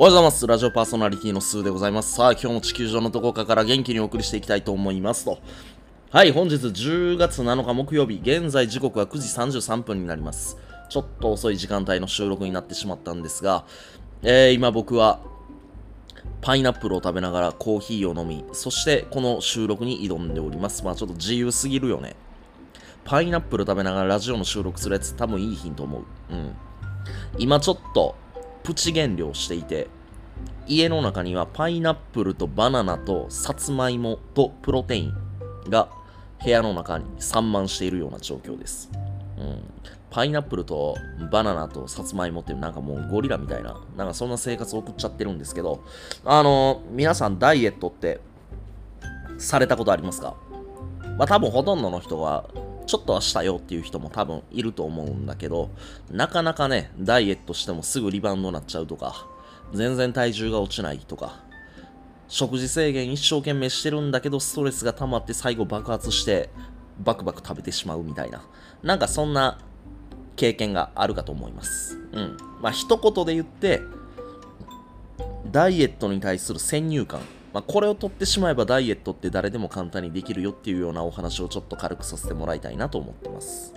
おはようございます。ラジオパーソナリティのスーでございます。さあ、今日も地球上のどこかから元気にお送りしていきたいと思いますと。はい、本日10月7日木曜日、現在時刻は9時33分になります。ちょっと遅い時間帯の収録になってしまったんですが、えー、今僕はパイナップルを食べながらコーヒーを飲み、そしてこの収録に挑んでおります。まあちょっと自由すぎるよね。パイナップル食べながらラジオの収録するやつ多分いいヒント思う。うん。今ちょっとプチ減量していて、家の中にはパイナップルとバナナとさつまいもとプロテインが部屋の中に散漫しているような状況です。うん。パイナップルとバナナとさつまいもっていうなんかもうゴリラみたいな、なんかそんな生活を送っちゃってるんですけど、あの皆さんダイエットってされたことありますか？まあ多分ほとんどの人はちょっとはしたよっていう人も多分いると思うんだけど、なかなかね、ダイエットしてもすぐリバウンドになっちゃうとか、全然体重が落ちないとか、食事制限一生懸命してるんだけど、ストレスが溜まって最後爆発して、バクバク食べてしまうみたいな、なんかそんな経験があるかと思います。うん。まあ一言で言って、ダイエットに対する先入観、まあ、これを取ってしまえばダイエットって誰でも簡単にできるよっていうようなお話をちょっと軽くさせてもらいたいなと思ってます。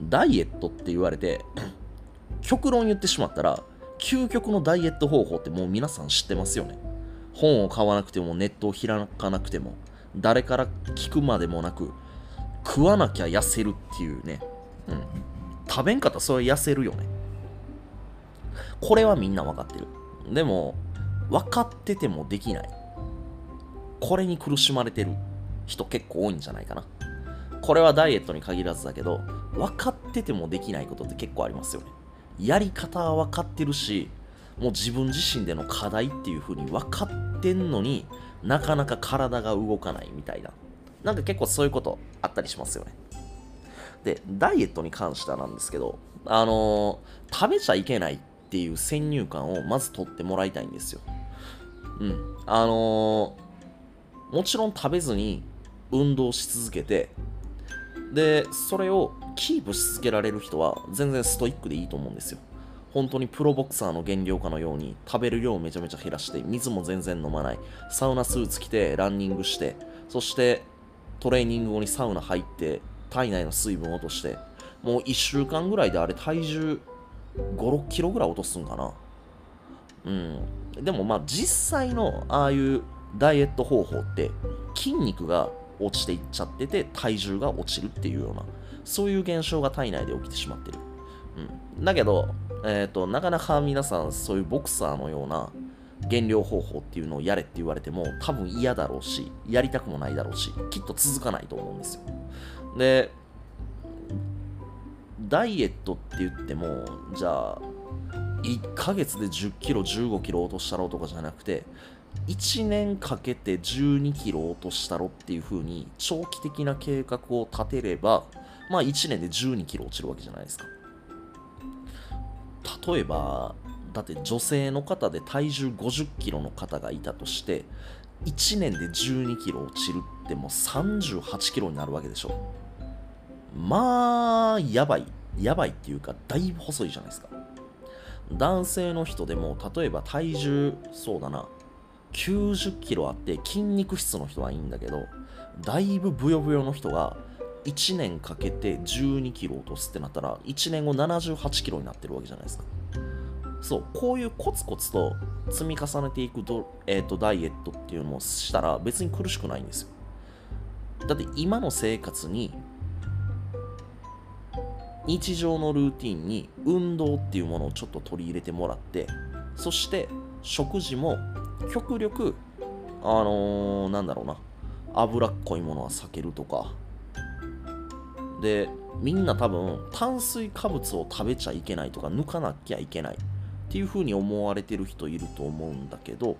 うん、ダイエットって言われて、極論言ってしまったら、究極のダイエット方法ってもう皆さん知ってますよね。本を買わなくてもネットを開かなくても、誰から聞くまでもなく、食わなきゃ痩せるっていうね。うん。食べんかったらそれ痩せるよね。これはみんな分かってる。でも、分かっててもできない。これに苦しまれてる人結構多いんじゃないかな。これはダイエットに限らずだけど、分かっててもできないことって結構ありますよね。やり方は分かってるし、もう自分自身での課題っていう風に分かってんのになかなか体が動かないみたいな。なんか結構そういうことあったりしますよね。で、ダイエットに関してはなんですけど、あのー食べちゃいけないっていう先入観をまず取ってもらいたいんですよ。うん。あのーもちろん食べずに運動し続けて、で、それをキープし続けられる人は全然ストイックでいいと思うんですよ。本当にプロボクサーの減量家のように食べる量をめちゃめちゃ減らして水も全然飲まないサウナスーツ着てランニングしてそしてトレーニング後にサウナ入って体内の水分落としてもう1週間ぐらいであれ体重56キロぐらい落とすんかなうん。でもまあ実際のああいうダイエット方法って筋肉が落ちていっちゃってて体重が落ちるっていうようなそういう現象が体内で起きてしまってる、うん、だけど、えー、となかなか皆さんそういうボクサーのような減量方法っていうのをやれって言われても多分嫌だろうしやりたくもないだろうしきっと続かないと思うんですよ。でダイエットって言ってもじゃあ1ヶ月で10キロ15キロ落としたろうとかじゃなくて1年かけて12キロ落としたろっていう風に長期的な計画を立てればまあ1年で12キロ落ちるわけじゃないですか。例えばだって女性の方で体重50キロの方がいたとして1年で12キロ落ちるってもう38キロになるわけでしょ。まあやばい。やばいっていうかだいぶ細いじゃないですか。男性の人でも例えば体重そうだな90キロあって筋肉質の人はいいんだけどだいぶブヨブヨの人が1年かけて12キロ落とすってなったら1年後78キロになってるわけじゃないですか。そうこういうコツコツと積み重ねていくド、えー、とダイエットっていうのをしたら別に苦しくないんですよ。だって今の生活に日常のルーティンに運動っていうものをちょっと取り入れてもらってそして食事も極力あのー、なんだろうな脂っこいものは避けるとか。でみんな多分炭水化物を食べちゃいけないとか抜かなきゃいけない。っていう風に思われてる人いると思うんだけど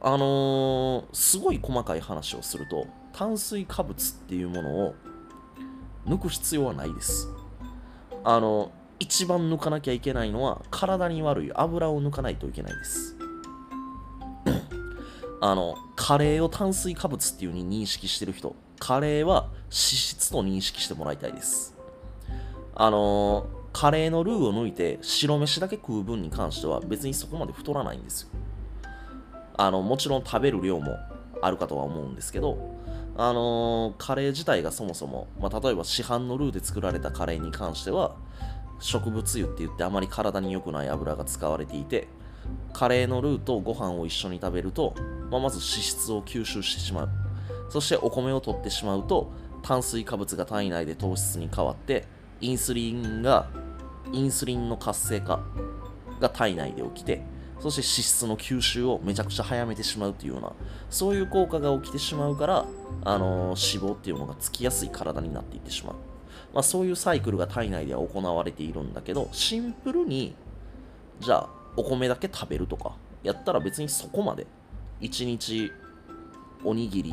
あのー、すごい細かい話をすると炭水化物っていうものを抜く必要はないです。あの一番抜かなきゃいけないのは体に悪い油を抜かないといけないです あのカレーを炭水化物っていう風に認識してる人カレーは脂質と認識してもらいたいですあのカレーのルーを抜いて白飯だけ食う分に関しては別にそこまで太らないんですよ。あの、もちろん食べる量もあるかとは思うんですけど、あのーカレー自体がそもそも、まあ、例えば市販のルーで作られたカレーに関しては、植物油って言ってあまり体に良くない油が使われていて、カレーのルーとご飯を一緒に食べると、まあ、まず脂質を吸収してしまう。そしてお米を取ってしまうと、炭水化物が体内で糖質に変わって、インスリンが、インスリンの活性化が体内で起きて、そして脂質の吸収をめちゃくちゃ早めてしまうっていうような、そういう効果が起きてしまうから、あのー脂肪っていうのがつきやすい体になっていってしまう。まあ、そういうサイクルが体内では行われているんだけど、シンプルに、じゃあ、お米だけ食べるとか、やったら別にそこまで、1日おにぎり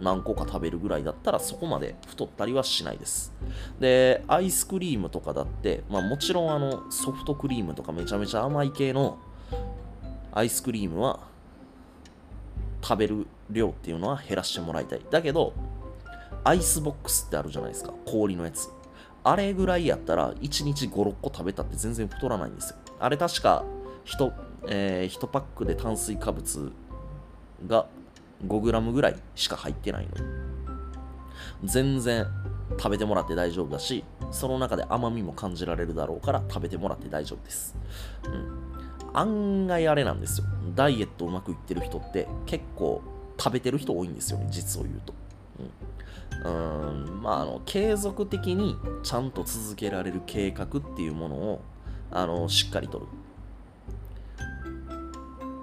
何個か食べるぐらいだったらそこまで太ったりはしないです。で、アイスクリームとかだって、まあもちろんあのソフトクリームとかめちゃめちゃ甘い系のアイスクリームは食べる量っていうのは減らしてもらいたい。だけど、アイスボックスってあるじゃないですか。氷のやつ。あれぐらいやったら1日5、6個食べたって全然太らないんですよ。あれ確か 1, えー1パックで炭水化物が 5g ぐらいしか入ってないの。全然食べてもらって大丈夫だし、その中で甘みも感じられるだろうから食べてもらって大丈夫です。うん。案外あれなんですよ。ダイエットうまくいってる人って結構食べてる人多いんですよね、実を言うと。うん、うん。まああの継続的にちゃんと続けられる計画っていうものをあのしっかりとる。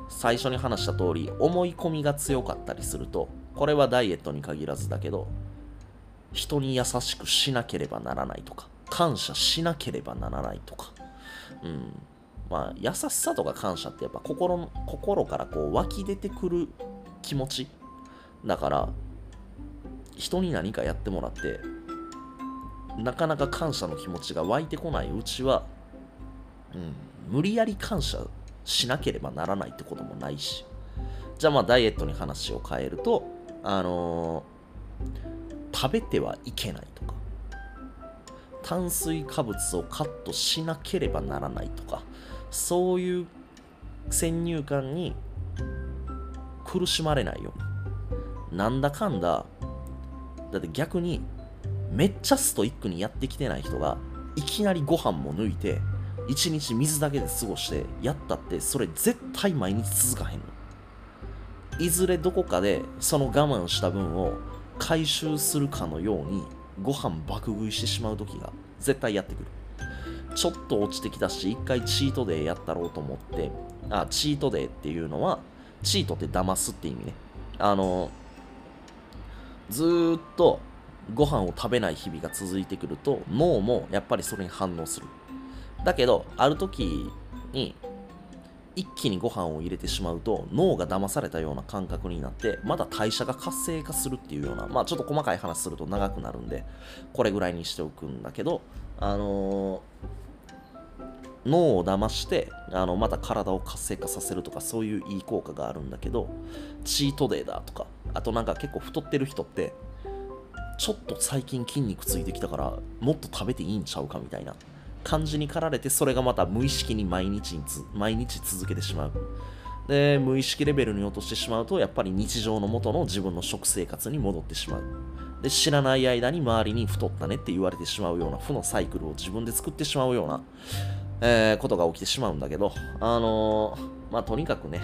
最初に話した通り思い込みが強かったりするとこれはダイエットに限らずだけど人に優しくしなければならないとか感謝しなければならないとか。うん。まあ優しさとか感謝ってやっぱ心心からこう湧き出てくる気持ちだから人に何かやってもらってなかなか感謝の気持ちが湧いてこないうちは、うん、無理やり感謝しなければならないってこともないし。じゃあまあダイエットに話を変えるとあのー食べてはいけないとか炭水化物をカットしなければならないとかそういう先入観に苦しまれないように。なんだかんだだって逆にめっちゃストイックにやってきてない人がいきなりご飯も抜いて一日水だけで過ごしてやったってそれ絶対毎日続かへんの。いずれどこかでその我慢した分を回収するかのようにご飯爆食いしてしまう時が絶対やってくる。ちょっと落ちてきたし一回チートデーやったろうと思ってあチートデーっていうのはチートって騙すって意味ね。あのずっとご飯を食べない日々が続いてくると脳もやっぱりそれに反応する。だけどある時に一気にご飯を入れてしまうと脳が騙されたような感覚になってまた代謝が活性化するっていうようなまあちょっと細かい話すると長くなるんでこれぐらいにしておくんだけどあのー脳を騙してあのまた体を活性化させるとかそういういい効果があるんだけどチートデーだとかあとなんか結構太ってる人ってちょっと最近筋肉ついてきたからもっと食べていいんちゃうかみたいな感じに駆られてそれがまた無意識に毎日に毎日続けてしまう。で無意識レベルに落としてしまうとやっぱり日常の元の自分の食生活に戻ってしまう。で知らない間に周りに太ったねって言われてしまうような負のサイクルを自分で作ってしまうような、えーことが起きてしまうんだけどあのーまあとにかくね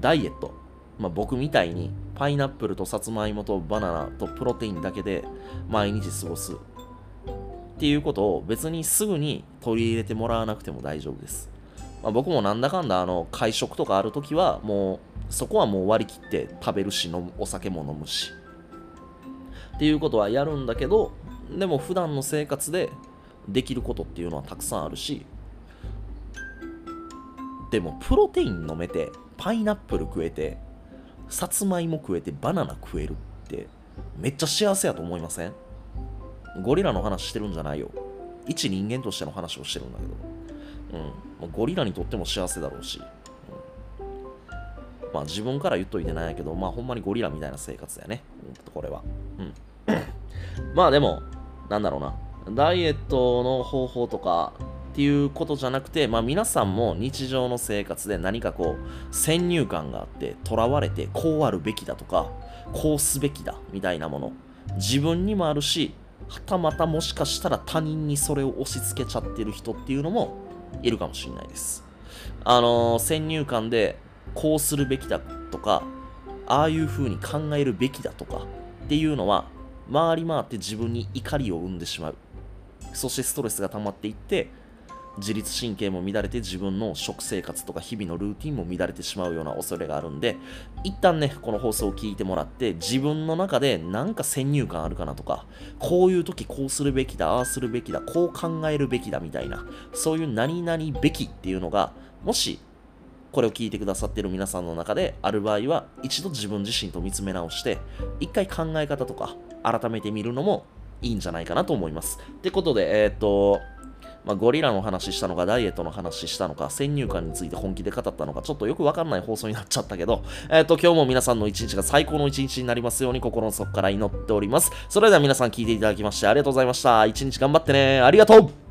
ダイエット、まあ、僕みたいにパイナップルとさつまいもとバナナとプロテインだけで毎日過ごすっていうことを別にすぐに取り入れてもらわなくても大丈夫です。まあ、僕もなんだかんだあの会食とかあるときはもうそこはもう割り切って食べるし飲むお酒も飲むしっていうことはやるんだけどでも普段の生活でできることっていうのはたくさんあるしでもプロテイン飲めてパイナップル食えてさつまいも食えてバナナ食えるってめっちゃ幸せやと思いません？ゴリラの話してるんじゃないよ。一人間としての話をしてるんだけど。うん。ゴリラにとっても幸せだろうし、うん。まあ自分から言っといてないけどまあほんまにゴリラみたいな生活だよね、これは。うん。まあでもなんだろうな。ダイエットの方法とかっていうことじゃなくて、まあ、皆さんも日常の生活で何かこう先入観があって囚われてこうあるべきだとかこうすべきだみたいなもの自分にもあるしはたまたもしかしたら他人にそれを押し付けちゃってる人っていうのもいるかもしれないです。あのー、先入観でこうするべきだとかああいう風に考えるべきだとかっていうのは回り回って自分に怒りを生んでしまう。そしてストレスが溜まっていって自律神経も乱れて自分の食生活とか日々のルーティンも乱れてしまうような恐れがあるんで一旦ねこの放送を聞いてもらって自分の中でなんか先入観あるかなとかこういう時こうするべきだああするべきだこう考えるべきだみたいなそういう何々べきっていうのがもしこれを聞いてくださってる皆さんの中である場合は一度自分自身と見つめ直して一回考え方とか改めてみるのもいいんじゃないかなと思います。ってことで、えー、っと、まあ、ゴリラの話したのか、ダイエットの話したのか、先入観について本気で語ったのか、ちょっとよくわかんない放送になっちゃったけど、えっ、と、今日も皆さんの一日が最高の一日になりますように心の底から祈っております。それでは皆さん聞いていただきましてありがとうございました。一日頑張ってね。ありがとう